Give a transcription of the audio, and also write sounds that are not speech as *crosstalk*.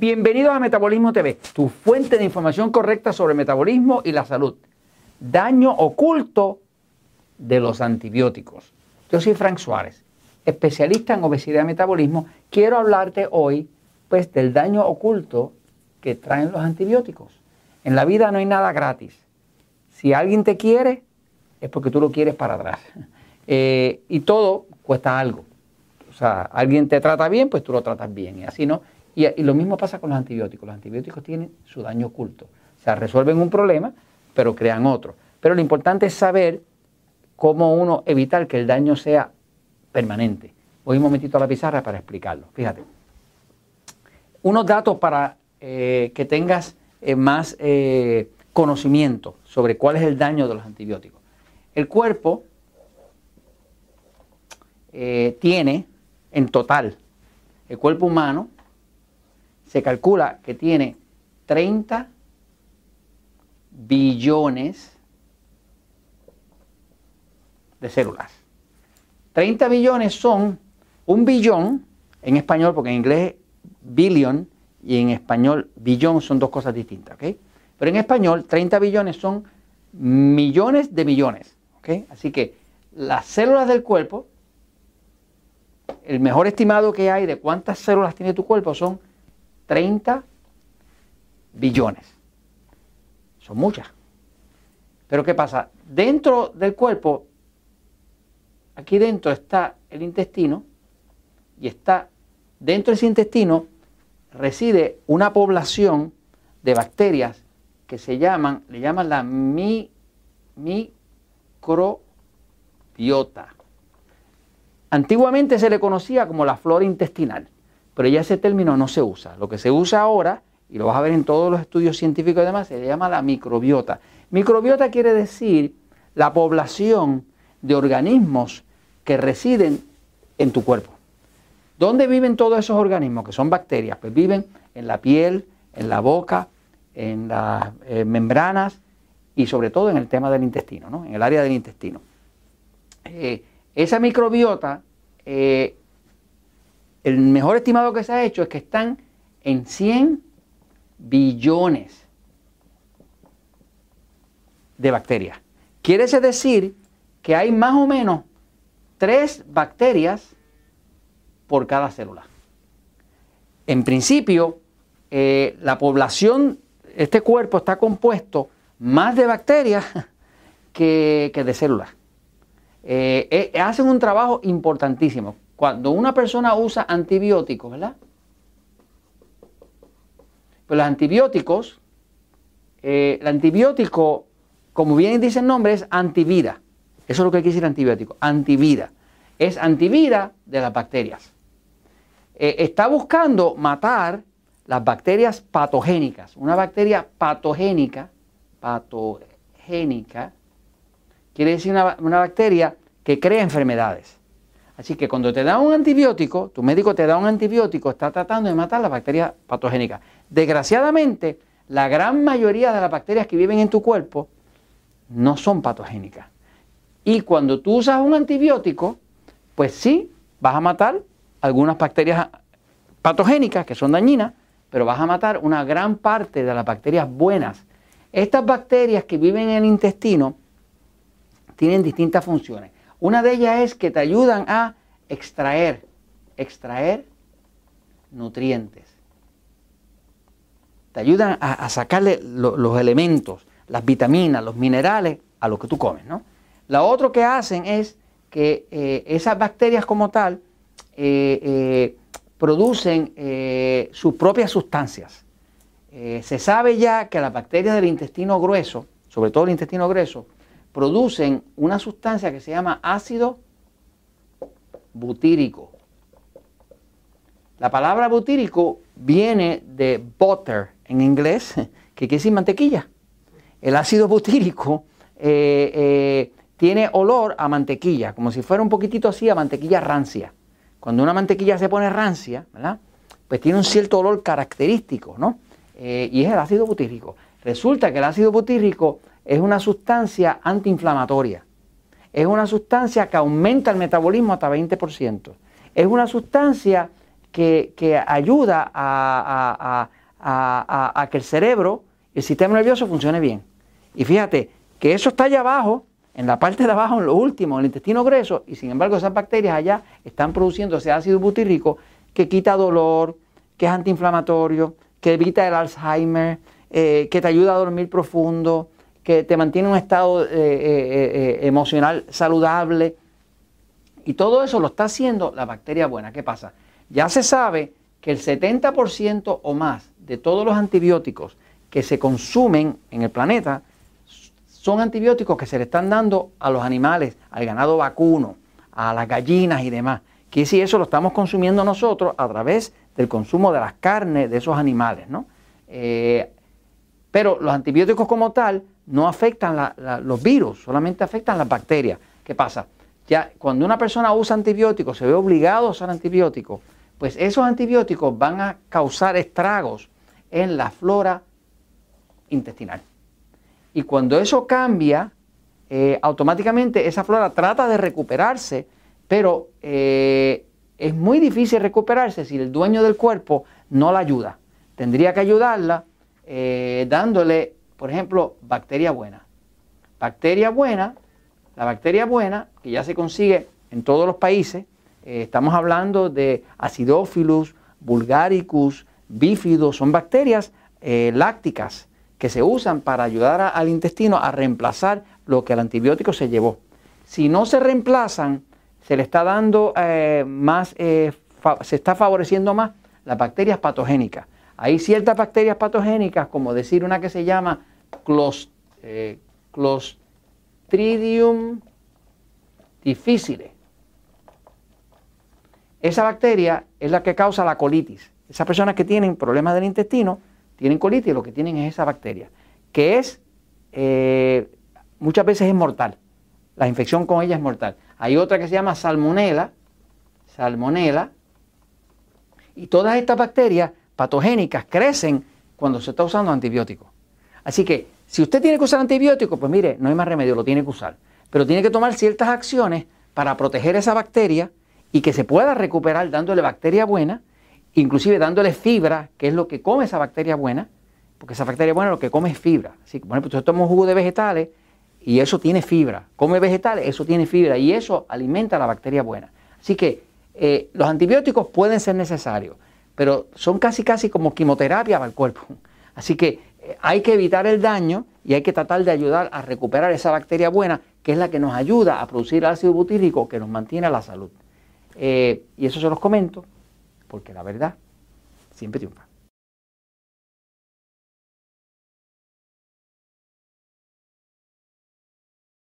Bienvenidos a Metabolismo TV, tu fuente de información correcta sobre metabolismo y la salud. Daño oculto de los antibióticos. Yo soy Frank Suárez, especialista en obesidad y metabolismo. Quiero hablarte hoy pues del daño oculto que traen los antibióticos. En la vida no hay nada gratis. Si alguien te quiere, es porque tú lo quieres para atrás. *laughs* Eh, y todo cuesta algo. O sea, alguien te trata bien, pues tú lo tratas bien. Y así no. Y, lo mismo pasa con los antibióticos. Los antibióticos tienen su daño oculto. O sea, resuelven un problema, pero crean otro. Pero lo importante es saber cómo uno evitar que el daño sea permanente. Voy un momentito a la pizarra para explicarlo. Fíjate. Unos datos para eh, que tengas eh, más eh, conocimiento sobre cuál es el daño de los antibióticos. El cuerpo tiene en total, el cuerpo humano se calcula que tiene 30 billones de células. 30 billones son un billón en español, porque en inglés billion y en español billón son dos cosas distintas, ¿ok? Pero en español 30 billones son millones de millones, ¿ok? Así que las células del cuerpo, el mejor estimado que hay de cuántas células tiene tu cuerpo son 30 billones. Son muchas. Pero ¿qué pasa? Dentro del cuerpo, aquí dentro está el intestino y está dentro de ese intestino reside una población de bacterias que se llaman, le llaman la mi, microbiota. Antiguamente se le conocía como la flora intestinal, pero ya ese término no se usa. Lo que se usa ahora, y lo vas a ver en todos los estudios científicos y demás, se llama la microbiota. Microbiota quiere decir la población de organismos que residen en tu cuerpo. ¿Dónde viven todos esos organismos que son bacterias? Pues viven en la piel, en la boca, en las eh, membranas y sobre todo en el tema del intestino, ¿no? en el área del intestino. Eh, esa microbiota, eh, el mejor estimado que se ha hecho es que están en 100 billones de bacterias. Quiere decir que hay más o menos tres bacterias por cada célula. En principio, eh, la población, este cuerpo está compuesto más de bacterias *laughs* que, de células. Eh, eh, hacen un trabajo importantísimo. Cuando una persona usa antibióticos, ¿verdad? Pues los antibióticos, el antibiótico, como bien dice el nombre, es antivida. Eso es lo que quiere decir antibiótico, antivida. Es antivida de las bacterias. Eh, está buscando matar las bacterias patogénicas. Una bacteria patogénica, patogénica, quiere decir una, bacteria que crea enfermedades. Así que cuando te da un antibiótico, tu médico te da un antibiótico, está tratando de matar las bacterias patogénicas. Desgraciadamente, la gran mayoría de las bacterias que viven en tu cuerpo no son patogénicas. Y cuando tú usas un antibiótico, pues sí, vas a matar algunas bacterias patogénicas que son dañinas, pero vas a matar una gran parte de las bacterias buenas. Estas bacterias que viven en el intestino tienen distintas funciones. Una de ellas es que te ayudan a extraer, extraer nutrientes. Te ayudan a, sacarle los elementos, las vitaminas, los minerales a lo que tú comes. ¿no? Lo otro que hacen es que eh, esas bacterias como tal eh, eh, producen sus propias sustancias. se sabe ya que las bacterias del intestino grueso, sobre todo el intestino grueso, producen una sustancia que se llama ácido butírico. La palabra butírico viene de butter en inglés, *laughs* que quiere decir mantequilla. El ácido butírico tiene olor a mantequilla, como si fuera un poquitito así a mantequilla rancia. Cuando una mantequilla se pone rancia, ¿verdad? Pues tiene un cierto olor característico, ¿no? Eh, y es el ácido butírico. Resulta que el ácido butírico es una sustancia antiinflamatoria. Es una sustancia que aumenta el metabolismo hasta 20%. Es una sustancia que, ayuda a, a, que el cerebro, el sistema nervioso funcione bien. Y fíjate que eso está allá abajo, en la parte de abajo, en lo último, en el intestino grueso, y sin embargo esas bacterias allá están produciendo ese ácido butírico que quita dolor, que es antiinflamatorio, que evita el Alzheimer, eh, que te ayuda a dormir profundo, que te mantiene en un estado eh, eh, emocional saludable. Y todo eso lo está haciendo la bacteria buena. ¿Qué pasa? Ya se sabe que el 70% o más de todos los antibióticos que se consumen en el planeta son antibióticos que se le están dando a los animales, al ganado vacuno, a las gallinas y demás. Que si eso lo estamos consumiendo nosotros a través del consumo de las carnes de esos animales, ¿no? Eh, pero los antibióticos como tal no afectan los virus, solamente afectan las bacterias. ¿Qué pasa? Ya cuando una persona usa antibióticos, se ve obligado a usar antibióticos, pues esos antibióticos van a causar estragos en la flora intestinal. Y cuando eso cambia, eh, automáticamente esa flora trata de recuperarse, pero eh, es muy difícil recuperarse si el dueño del cuerpo no la ayuda. Tendría que ayudarla eh, dándole, por ejemplo, bacteria buena. Bacteria buena, la bacteria buena, que ya se consigue en todos los países, estamos hablando de Acidophilus, Bulgaricus, Bifidus, son bacterias lácticas que se usan para ayudar al intestino a reemplazar lo que el antibiótico se llevó. Si no se reemplazan, se le está dando eh, más, eh, se está favoreciendo más las bacterias patogénicas. Hay ciertas bacterias patogénicas, como decir una que se llama eh, Clostridium difficile. Esa bacteria es la que causa la colitis. Esas personas que tienen problemas del intestino tienen colitis y lo que tienen es esa bacteria, que es eh, muchas veces es mortal. La infección con ella es mortal. Hay otra que se llama salmonela, salmonela, y todas estas bacterias patogénicas crecen cuando se está usando antibióticos. Así que si usted tiene que usar antibióticos, pues mire, no hay más remedio, lo tiene que usar. Pero tiene que tomar ciertas acciones para proteger esa bacteria y que se pueda recuperar dándole bacteria buena inclusive dándole fibra, que es lo que come esa bacteria buena, porque esa bacteria buena lo que come es fibra. Así que, ejemplo, usted toma un jugo de vegetales y eso tiene fibra. Come vegetales, eso tiene fibra y eso alimenta a la bacteria buena. Así que eh, los antibióticos pueden ser necesarios, pero son casi casi como quimioterapia para el cuerpo. Así que hay que evitar el daño y hay que tratar de ayudar a recuperar esa bacteria buena, que es la que nos ayuda a producir ácido butírico que nos mantiene la salud. Eh, y eso se los comento porque la verdad siempre triunfa.